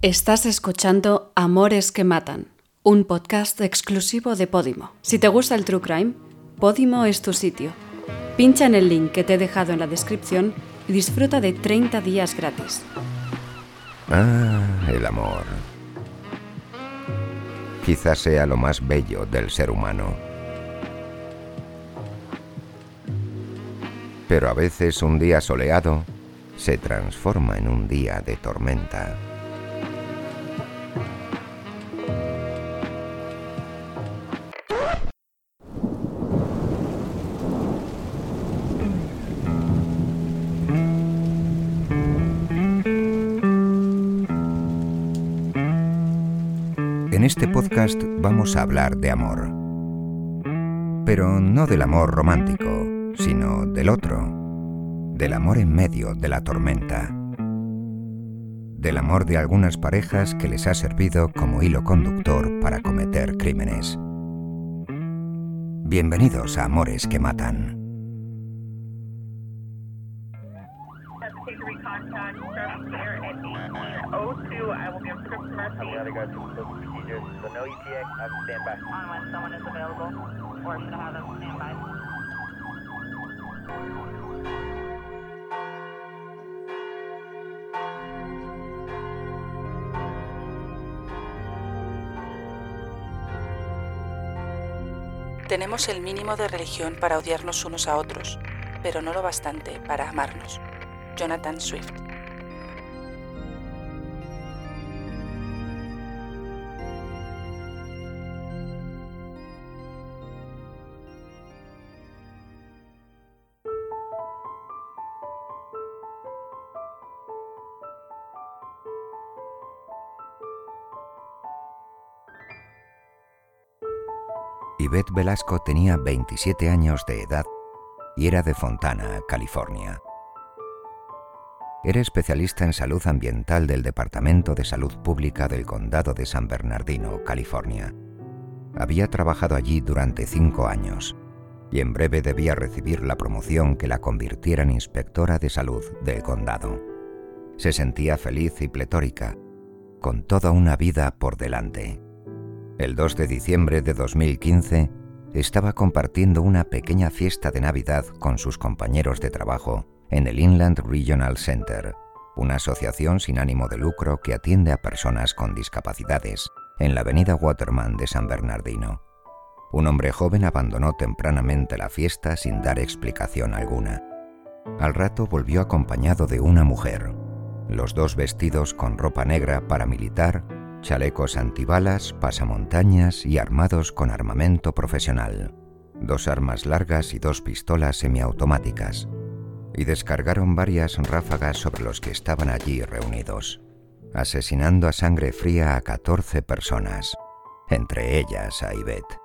Estás escuchando Amores que Matan, un podcast exclusivo de Podimo. Si te gusta el True Crime, Podimo es tu sitio. Pincha en el link que te he dejado en la descripción y disfruta de 30 días gratis. Ah, el amor. Quizás sea lo más bello del ser humano. Pero a veces un día soleado se transforma en un día de tormenta. Este podcast vamos a hablar de amor. Pero no del amor romántico, sino del otro, del amor en medio de la tormenta, del amor de algunas parejas que les ha servido como hilo conductor para cometer crímenes. Bienvenidos a Amores que Matan. Tenemos el mínimo de religión para odiarnos unos a otros, pero no lo bastante para amarnos. Jonathan Swift. Yvette Velasco tenía 27 años de edad y era de Fontana, California. Era especialista en salud ambiental del Departamento de Salud Pública del Condado de San Bernardino, California. Había trabajado allí durante cinco años y en breve debía recibir la promoción que la convirtiera en inspectora de salud del condado. Se sentía feliz y pletórica, con toda una vida por delante. El 2 de diciembre de 2015 estaba compartiendo una pequeña fiesta de Navidad con sus compañeros de trabajo en el Inland Regional Center, una asociación sin ánimo de lucro que atiende a personas con discapacidades en la avenida Waterman de San Bernardino. Un hombre joven abandonó tempranamente la fiesta sin dar explicación alguna. Al rato volvió acompañado de una mujer, los dos vestidos con ropa negra paramilitar chalecos antibalas, pasamontañas y armados con armamento profesional, dos armas largas y dos pistolas semiautomáticas, y descargaron varias ráfagas sobre los que estaban allí reunidos, asesinando a sangre fría a 14 personas, entre ellas a Ivette.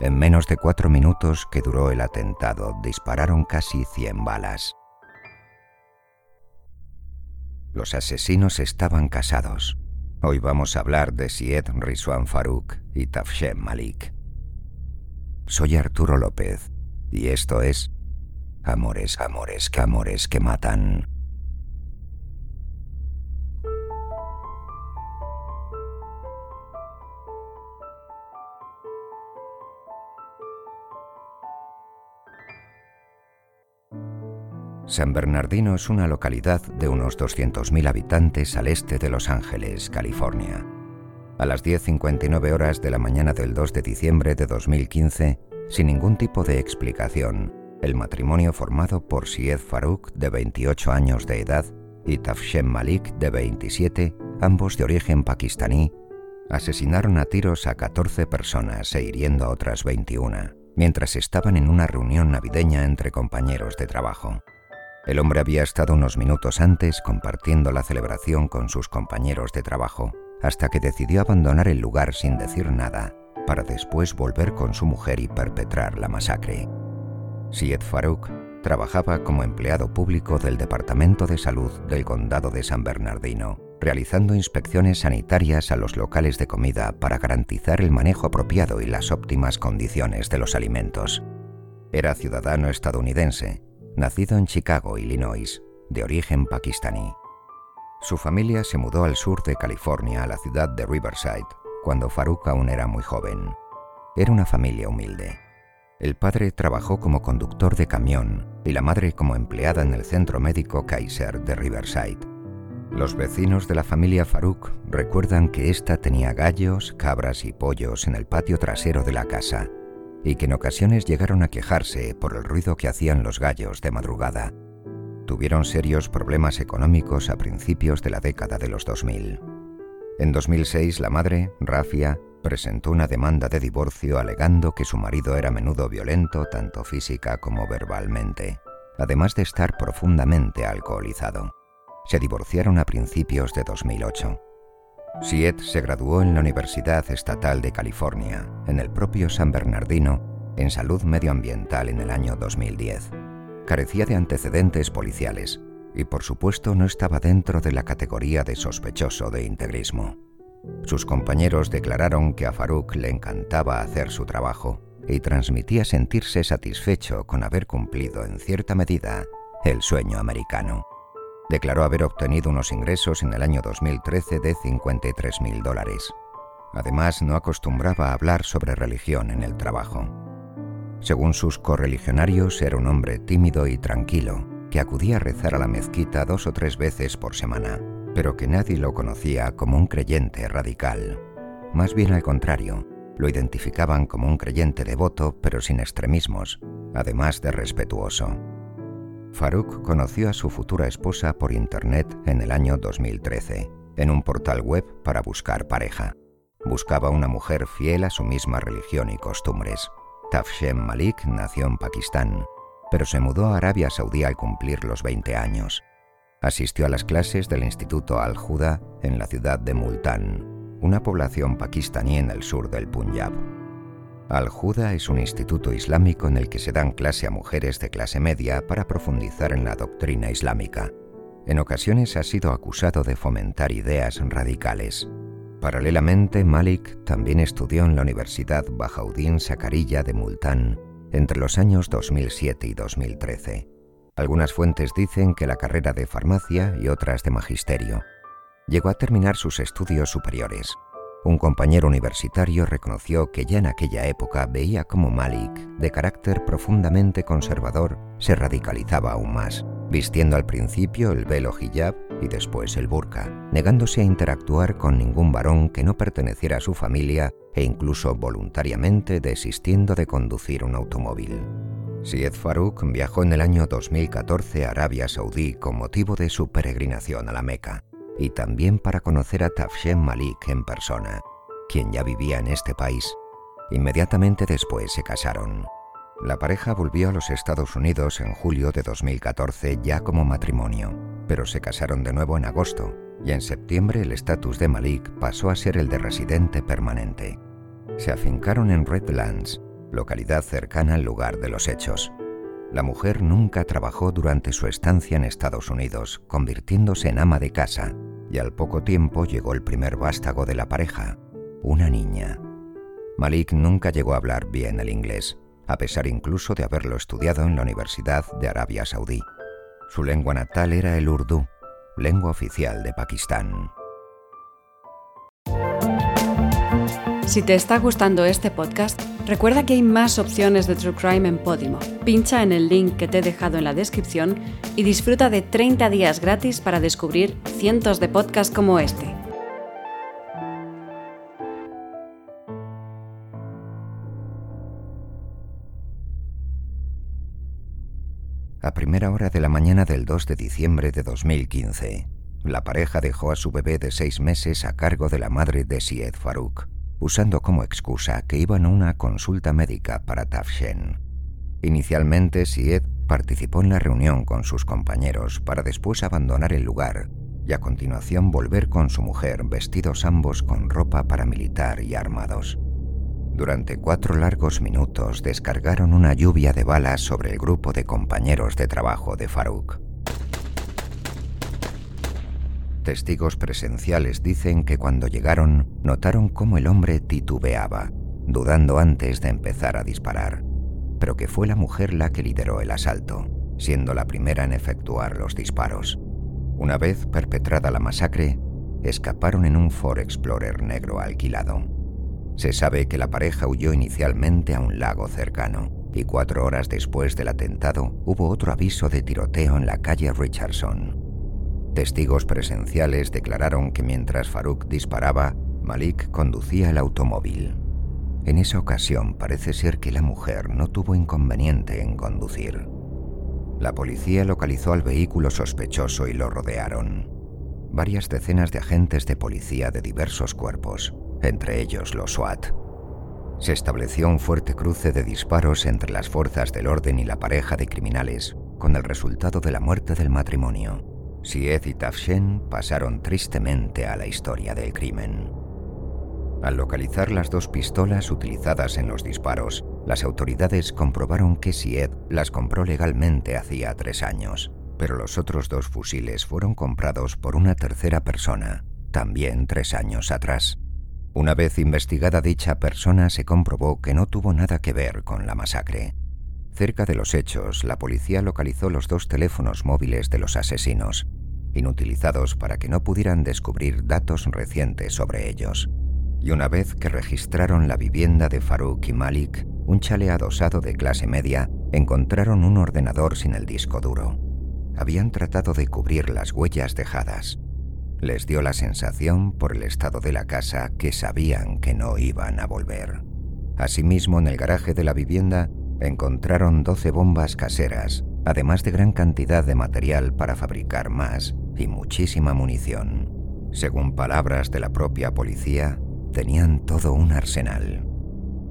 En menos de cuatro minutos que duró el atentado, dispararon casi 100 balas. Los asesinos estaban casados Hoy vamos a hablar de Syed Rizwan Farouk y Tafshem Malik. Soy Arturo López y esto es Amores, Amores, Amores que Matan. San Bernardino es una localidad de unos 200.000 habitantes al este de Los Ángeles, California. A las 10.59 horas de la mañana del 2 de diciembre de 2015, sin ningún tipo de explicación, el matrimonio formado por Syed Farouk, de 28 años de edad, y Tafshem Malik, de 27, ambos de origen pakistaní, asesinaron a tiros a 14 personas e hiriendo a otras 21, mientras estaban en una reunión navideña entre compañeros de trabajo. El hombre había estado unos minutos antes compartiendo la celebración con sus compañeros de trabajo, hasta que decidió abandonar el lugar sin decir nada, para después volver con su mujer y perpetrar la masacre. Syed Farouk trabajaba como empleado público del Departamento de Salud del Condado de San Bernardino, realizando inspecciones sanitarias a los locales de comida para garantizar el manejo apropiado y las óptimas condiciones de los alimentos. Era ciudadano estadounidense nacido en Chicago, Illinois, de origen pakistaní. Su familia se mudó al sur de California, a la ciudad de Riverside, cuando Farouk aún era muy joven. Era una familia humilde. El padre trabajó como conductor de camión y la madre como empleada en el centro médico Kaiser de Riverside. Los vecinos de la familia Farouk recuerdan que ésta tenía gallos, cabras y pollos en el patio trasero de la casa y que en ocasiones llegaron a quejarse por el ruido que hacían los gallos de madrugada. Tuvieron serios problemas económicos a principios de la década de los 2000. En 2006 la madre, Rafia, presentó una demanda de divorcio alegando que su marido era a menudo violento tanto física como verbalmente, además de estar profundamente alcoholizado. Se divorciaron a principios de 2008. Siet se graduó en la Universidad Estatal de California, en el propio San Bernardino, en salud medioambiental en el año 2010. Carecía de antecedentes policiales y por supuesto no estaba dentro de la categoría de sospechoso de integrismo. Sus compañeros declararon que a Farouk le encantaba hacer su trabajo y transmitía sentirse satisfecho con haber cumplido en cierta medida el sueño americano. Declaró haber obtenido unos ingresos en el año 2013 de 53 mil dólares. Además, no acostumbraba a hablar sobre religión en el trabajo. Según sus correligionarios, era un hombre tímido y tranquilo, que acudía a rezar a la mezquita dos o tres veces por semana, pero que nadie lo conocía como un creyente radical. Más bien al contrario, lo identificaban como un creyente devoto pero sin extremismos, además de respetuoso. Farouk conoció a su futura esposa por Internet en el año 2013, en un portal web para buscar pareja. Buscaba una mujer fiel a su misma religión y costumbres. Tafshem Malik nació en Pakistán, pero se mudó a Arabia Saudí al cumplir los 20 años. Asistió a las clases del Instituto Al-Huda en la ciudad de Multan, una población pakistaní en el sur del Punjab. Al-Huda es un instituto islámico en el que se dan clase a mujeres de clase media para profundizar en la doctrina islámica. En ocasiones ha sido acusado de fomentar ideas radicales. Paralelamente, Malik también estudió en la Universidad Bahauddin Sakarilla de Multan entre los años 2007 y 2013. Algunas fuentes dicen que la carrera de farmacia y otras de magisterio. Llegó a terminar sus estudios superiores. Un compañero universitario reconoció que ya en aquella época veía cómo Malik, de carácter profundamente conservador, se radicalizaba aún más, vistiendo al principio el velo hijab y después el burka, negándose a interactuar con ningún varón que no perteneciera a su familia e incluso voluntariamente desistiendo de conducir un automóvil. Syed Farouk viajó en el año 2014 a Arabia Saudí con motivo de su peregrinación a la Meca y también para conocer a Tafshem Malik en persona, quien ya vivía en este país. Inmediatamente después se casaron. La pareja volvió a los Estados Unidos en julio de 2014 ya como matrimonio, pero se casaron de nuevo en agosto y en septiembre el estatus de Malik pasó a ser el de residente permanente. Se afincaron en Redlands, localidad cercana al lugar de los hechos. La mujer nunca trabajó durante su estancia en Estados Unidos, convirtiéndose en ama de casa, y al poco tiempo llegó el primer vástago de la pareja, una niña. Malik nunca llegó a hablar bien el inglés, a pesar incluso de haberlo estudiado en la Universidad de Arabia Saudí. Su lengua natal era el urdu, lengua oficial de Pakistán. Si te está gustando este podcast, recuerda que hay más opciones de True Crime en Podimo. Pincha en el link que te he dejado en la descripción y disfruta de 30 días gratis para descubrir cientos de podcasts como este. A primera hora de la mañana del 2 de diciembre de 2015, la pareja dejó a su bebé de seis meses a cargo de la madre de Syed Farouk usando como excusa que iban a una consulta médica para Tafshen. Inicialmente, Sied participó en la reunión con sus compañeros para después abandonar el lugar y a continuación volver con su mujer vestidos ambos con ropa paramilitar y armados. Durante cuatro largos minutos descargaron una lluvia de balas sobre el grupo de compañeros de trabajo de Farouk. Testigos presenciales dicen que cuando llegaron notaron cómo el hombre titubeaba, dudando antes de empezar a disparar, pero que fue la mujer la que lideró el asalto, siendo la primera en efectuar los disparos. Una vez perpetrada la masacre, escaparon en un Ford Explorer negro alquilado. Se sabe que la pareja huyó inicialmente a un lago cercano y cuatro horas después del atentado hubo otro aviso de tiroteo en la calle Richardson. Testigos presenciales declararon que mientras Farouk disparaba, Malik conducía el automóvil. En esa ocasión parece ser que la mujer no tuvo inconveniente en conducir. La policía localizó al vehículo sospechoso y lo rodearon. Varias decenas de agentes de policía de diversos cuerpos, entre ellos los SWAT. Se estableció un fuerte cruce de disparos entre las fuerzas del orden y la pareja de criminales, con el resultado de la muerte del matrimonio. Sied y Tafshen pasaron tristemente a la historia del crimen. Al localizar las dos pistolas utilizadas en los disparos, las autoridades comprobaron que Sied las compró legalmente hacía tres años, pero los otros dos fusiles fueron comprados por una tercera persona, también tres años atrás. Una vez investigada dicha persona se comprobó que no tuvo nada que ver con la masacre. Cerca de los hechos, la policía localizó los dos teléfonos móviles de los asesinos, inutilizados para que no pudieran descubrir datos recientes sobre ellos. Y una vez que registraron la vivienda de Farouk y Malik, un chale adosado de clase media, encontraron un ordenador sin el disco duro. Habían tratado de cubrir las huellas dejadas. Les dio la sensación, por el estado de la casa, que sabían que no iban a volver. Asimismo, en el garaje de la vivienda encontraron 12 bombas caseras, además de gran cantidad de material para fabricar más y muchísima munición. Según palabras de la propia policía, tenían todo un arsenal.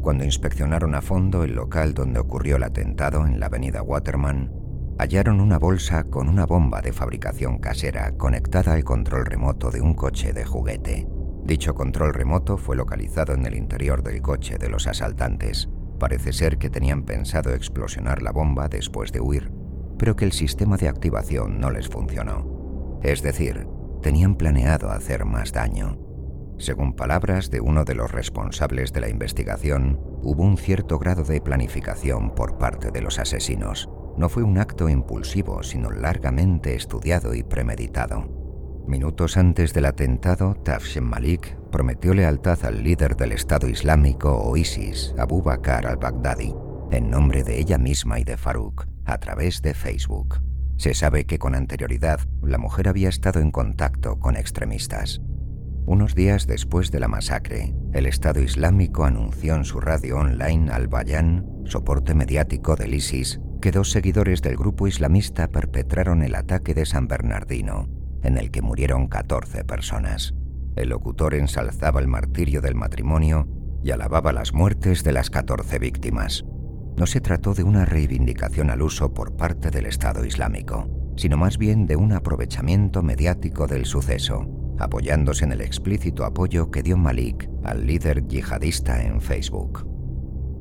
Cuando inspeccionaron a fondo el local donde ocurrió el atentado en la avenida Waterman, hallaron una bolsa con una bomba de fabricación casera conectada al control remoto de un coche de juguete. Dicho control remoto fue localizado en el interior del coche de los asaltantes. Parece ser que tenían pensado explosionar la bomba después de huir, pero que el sistema de activación no les funcionó. Es decir, tenían planeado hacer más daño. Según palabras de uno de los responsables de la investigación, hubo un cierto grado de planificación por parte de los asesinos. No fue un acto impulsivo, sino largamente estudiado y premeditado. Minutos antes del atentado, Tafshin Malik prometió lealtad al líder del Estado Islámico o ISIS, Abu Bakr al-Baghdadi, en nombre de ella misma y de Farouk, a través de Facebook. Se sabe que con anterioridad la mujer había estado en contacto con extremistas. Unos días después de la masacre, el Estado Islámico anunció en su radio online Al-Bayan, soporte mediático del ISIS, que dos seguidores del grupo islamista perpetraron el ataque de San Bernardino, en el que murieron 14 personas. El locutor ensalzaba el martirio del matrimonio y alababa las muertes de las 14 víctimas. No se trató de una reivindicación al uso por parte del Estado Islámico, sino más bien de un aprovechamiento mediático del suceso, apoyándose en el explícito apoyo que dio Malik al líder yihadista en Facebook.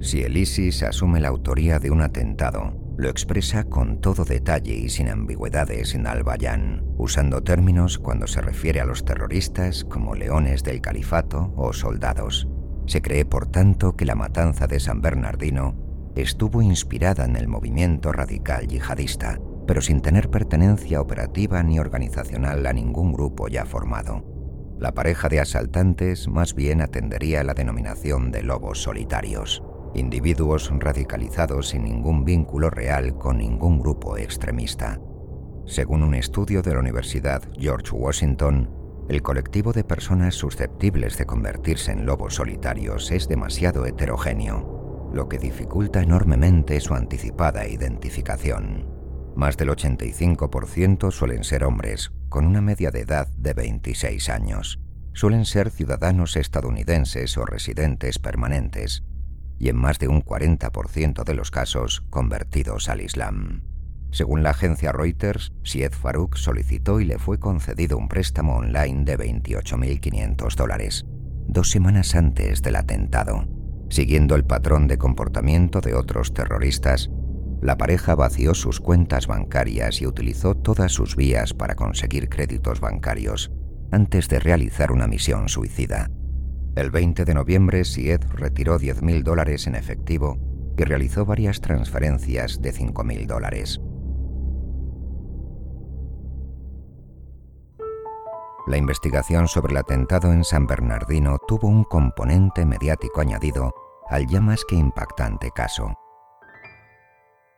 Si el ISIS asume la autoría de un atentado, lo expresa con todo detalle y sin ambigüedades en Al-Bayan, usando términos cuando se refiere a los terroristas como leones del califato o soldados. Se cree, por tanto, que la matanza de San Bernardino estuvo inspirada en el movimiento radical yihadista, pero sin tener pertenencia operativa ni organizacional a ningún grupo ya formado. La pareja de asaltantes más bien atendería la denominación de lobos solitarios, individuos radicalizados sin ningún vínculo real con ningún grupo extremista. Según un estudio de la Universidad George Washington, el colectivo de personas susceptibles de convertirse en lobos solitarios es demasiado heterogéneo, lo que dificulta enormemente su anticipada identificación. Más del 85% suelen ser hombres, con una media de edad de 26 años. Suelen ser ciudadanos estadounidenses o residentes permanentes, y en más de un 40% de los casos convertidos al Islam. Según la agencia Reuters, Sied Farouk solicitó y le fue concedido un préstamo online de 28.500 dólares, dos semanas antes del atentado. Siguiendo el patrón de comportamiento de otros terroristas, la pareja vació sus cuentas bancarias y utilizó todas sus vías para conseguir créditos bancarios antes de realizar una misión suicida. El 20 de noviembre, Sied retiró 10.000 dólares en efectivo y realizó varias transferencias de 5.000 dólares. La investigación sobre el atentado en San Bernardino tuvo un componente mediático añadido al ya más que impactante caso.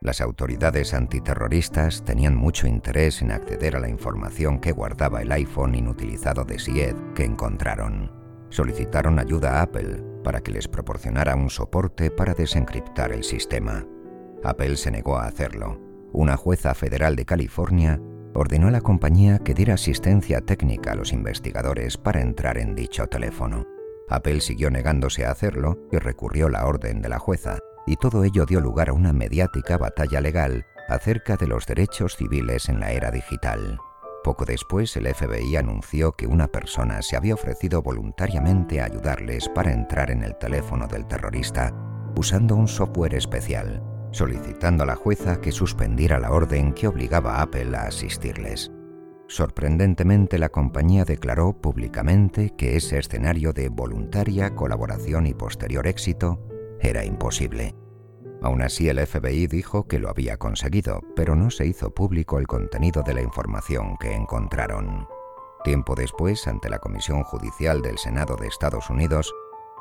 Las autoridades antiterroristas tenían mucho interés en acceder a la información que guardaba el iPhone inutilizado de Sied que encontraron. Solicitaron ayuda a Apple para que les proporcionara un soporte para desencriptar el sistema. Apple se negó a hacerlo. Una jueza federal de California ordenó a la compañía que diera asistencia técnica a los investigadores para entrar en dicho teléfono. Apple siguió negándose a hacerlo y recurrió la orden de la jueza, y todo ello dio lugar a una mediática batalla legal acerca de los derechos civiles en la era digital. Poco después el FBI anunció que una persona se había ofrecido voluntariamente a ayudarles para entrar en el teléfono del terrorista usando un software especial, solicitando a la jueza que suspendiera la orden que obligaba a Apple a asistirles. Sorprendentemente la compañía declaró públicamente que ese escenario de voluntaria colaboración y posterior éxito era imposible. Aún así, el FBI dijo que lo había conseguido, pero no se hizo público el contenido de la información que encontraron. Tiempo después, ante la Comisión Judicial del Senado de Estados Unidos,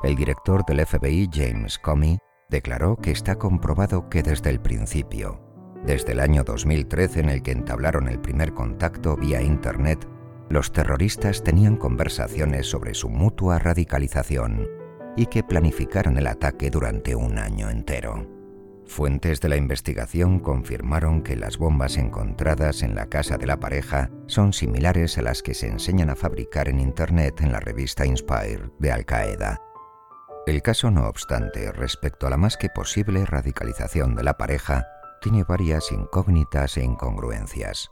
el director del FBI, James Comey, declaró que está comprobado que desde el principio, desde el año 2013 en el que entablaron el primer contacto vía Internet, los terroristas tenían conversaciones sobre su mutua radicalización y que planificaron el ataque durante un año entero. Fuentes de la investigación confirmaron que las bombas encontradas en la casa de la pareja son similares a las que se enseñan a fabricar en Internet en la revista Inspire de Al Qaeda. El caso, no obstante, respecto a la más que posible radicalización de la pareja, tiene varias incógnitas e incongruencias.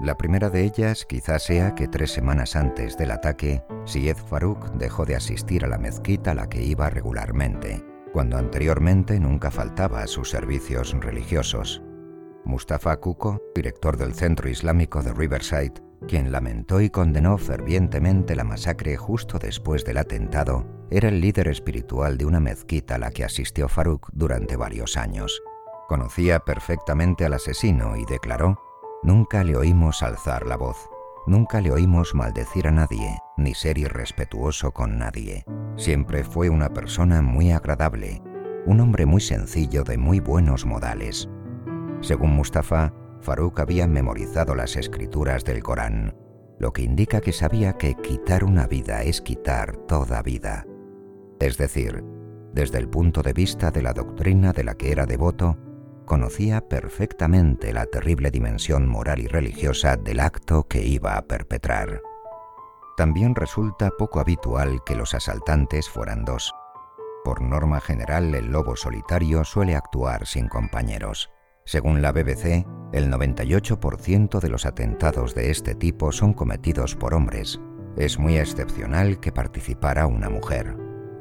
La primera de ellas quizás sea que tres semanas antes del ataque, Syed Farouk dejó de asistir a la mezquita a la que iba regularmente, cuando anteriormente nunca faltaba a sus servicios religiosos. Mustafa Kuko, director del Centro Islámico de Riverside, quien lamentó y condenó fervientemente la masacre justo después del atentado, era el líder espiritual de una mezquita a la que asistió Farouk durante varios años. Conocía perfectamente al asesino y declaró Nunca le oímos alzar la voz, nunca le oímos maldecir a nadie, ni ser irrespetuoso con nadie. Siempre fue una persona muy agradable, un hombre muy sencillo de muy buenos modales. Según Mustafa, Farouk había memorizado las escrituras del Corán, lo que indica que sabía que quitar una vida es quitar toda vida. Es decir, desde el punto de vista de la doctrina de la que era devoto, conocía perfectamente la terrible dimensión moral y religiosa del acto que iba a perpetrar. También resulta poco habitual que los asaltantes fueran dos. Por norma general, el lobo solitario suele actuar sin compañeros. Según la BBC, el 98% de los atentados de este tipo son cometidos por hombres. Es muy excepcional que participara una mujer.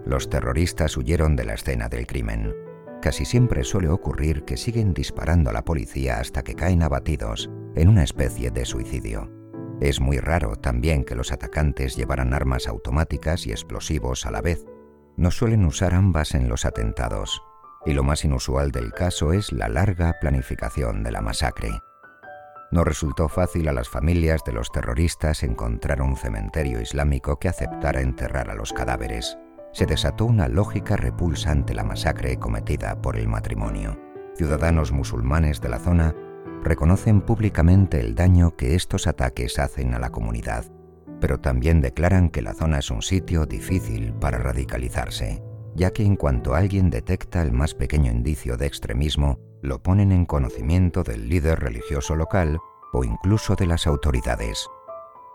Los terroristas huyeron de la escena del crimen. Casi siempre suele ocurrir que siguen disparando a la policía hasta que caen abatidos, en una especie de suicidio. Es muy raro también que los atacantes llevaran armas automáticas y explosivos a la vez. No suelen usar ambas en los atentados. Y lo más inusual del caso es la larga planificación de la masacre. No resultó fácil a las familias de los terroristas encontrar un cementerio islámico que aceptara enterrar a los cadáveres se desató una lógica repulsa ante la masacre cometida por el matrimonio. Ciudadanos musulmanes de la zona reconocen públicamente el daño que estos ataques hacen a la comunidad, pero también declaran que la zona es un sitio difícil para radicalizarse, ya que en cuanto alguien detecta el más pequeño indicio de extremismo, lo ponen en conocimiento del líder religioso local o incluso de las autoridades.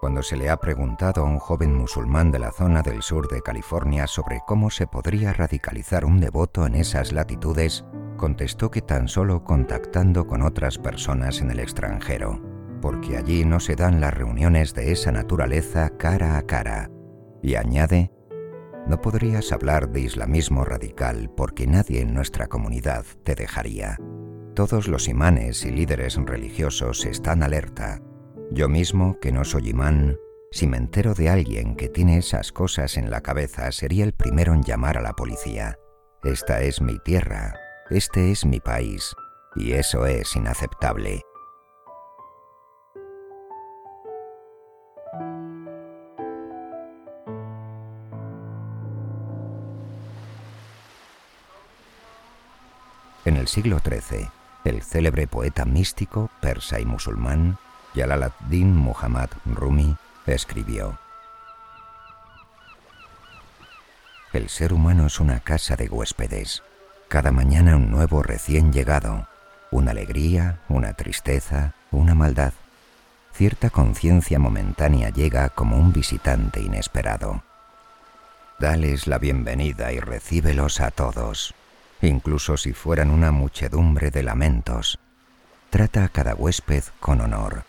Cuando se le ha preguntado a un joven musulmán de la zona del sur de California sobre cómo se podría radicalizar un devoto en esas latitudes, contestó que tan solo contactando con otras personas en el extranjero, porque allí no se dan las reuniones de esa naturaleza cara a cara. Y añade, no podrías hablar de islamismo radical porque nadie en nuestra comunidad te dejaría. Todos los imanes y líderes religiosos están alerta yo mismo, que no soy imán, si me entero de alguien que tiene esas cosas en la cabeza, sería el primero en llamar a la policía. Esta es mi tierra, este es mi país y eso es inaceptable. En el siglo XIII, el célebre poeta místico persa y musulmán Jalaladdin Muhammad Rumi escribió: El ser humano es una casa de huéspedes. Cada mañana un nuevo recién llegado, una alegría, una tristeza, una maldad. Cierta conciencia momentánea llega como un visitante inesperado. Dales la bienvenida y recíbelos a todos incluso si fueran una muchedumbre de lamentos. Trata a cada huésped con honor,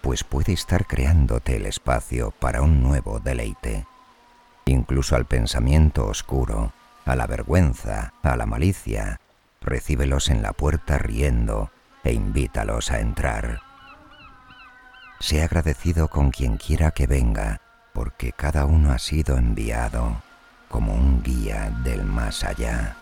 pues puede estar creándote el espacio para un nuevo deleite. Incluso al pensamiento oscuro, a la vergüenza, a la malicia, recíbelos en la puerta riendo e invítalos a entrar. Sé agradecido con quien quiera que venga, porque cada uno ha sido enviado como un guía del más allá.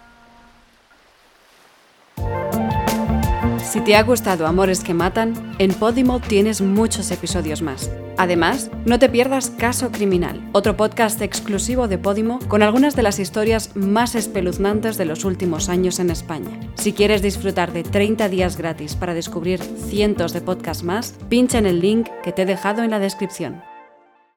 Si te ha gustado Amores que Matan, en Podimo tienes muchos episodios más. Además, no te pierdas Caso Criminal, otro podcast exclusivo de Podimo con algunas de las historias más espeluznantes de los últimos años en España. Si quieres disfrutar de 30 días gratis para descubrir cientos de podcasts más, pincha en el link que te he dejado en la descripción.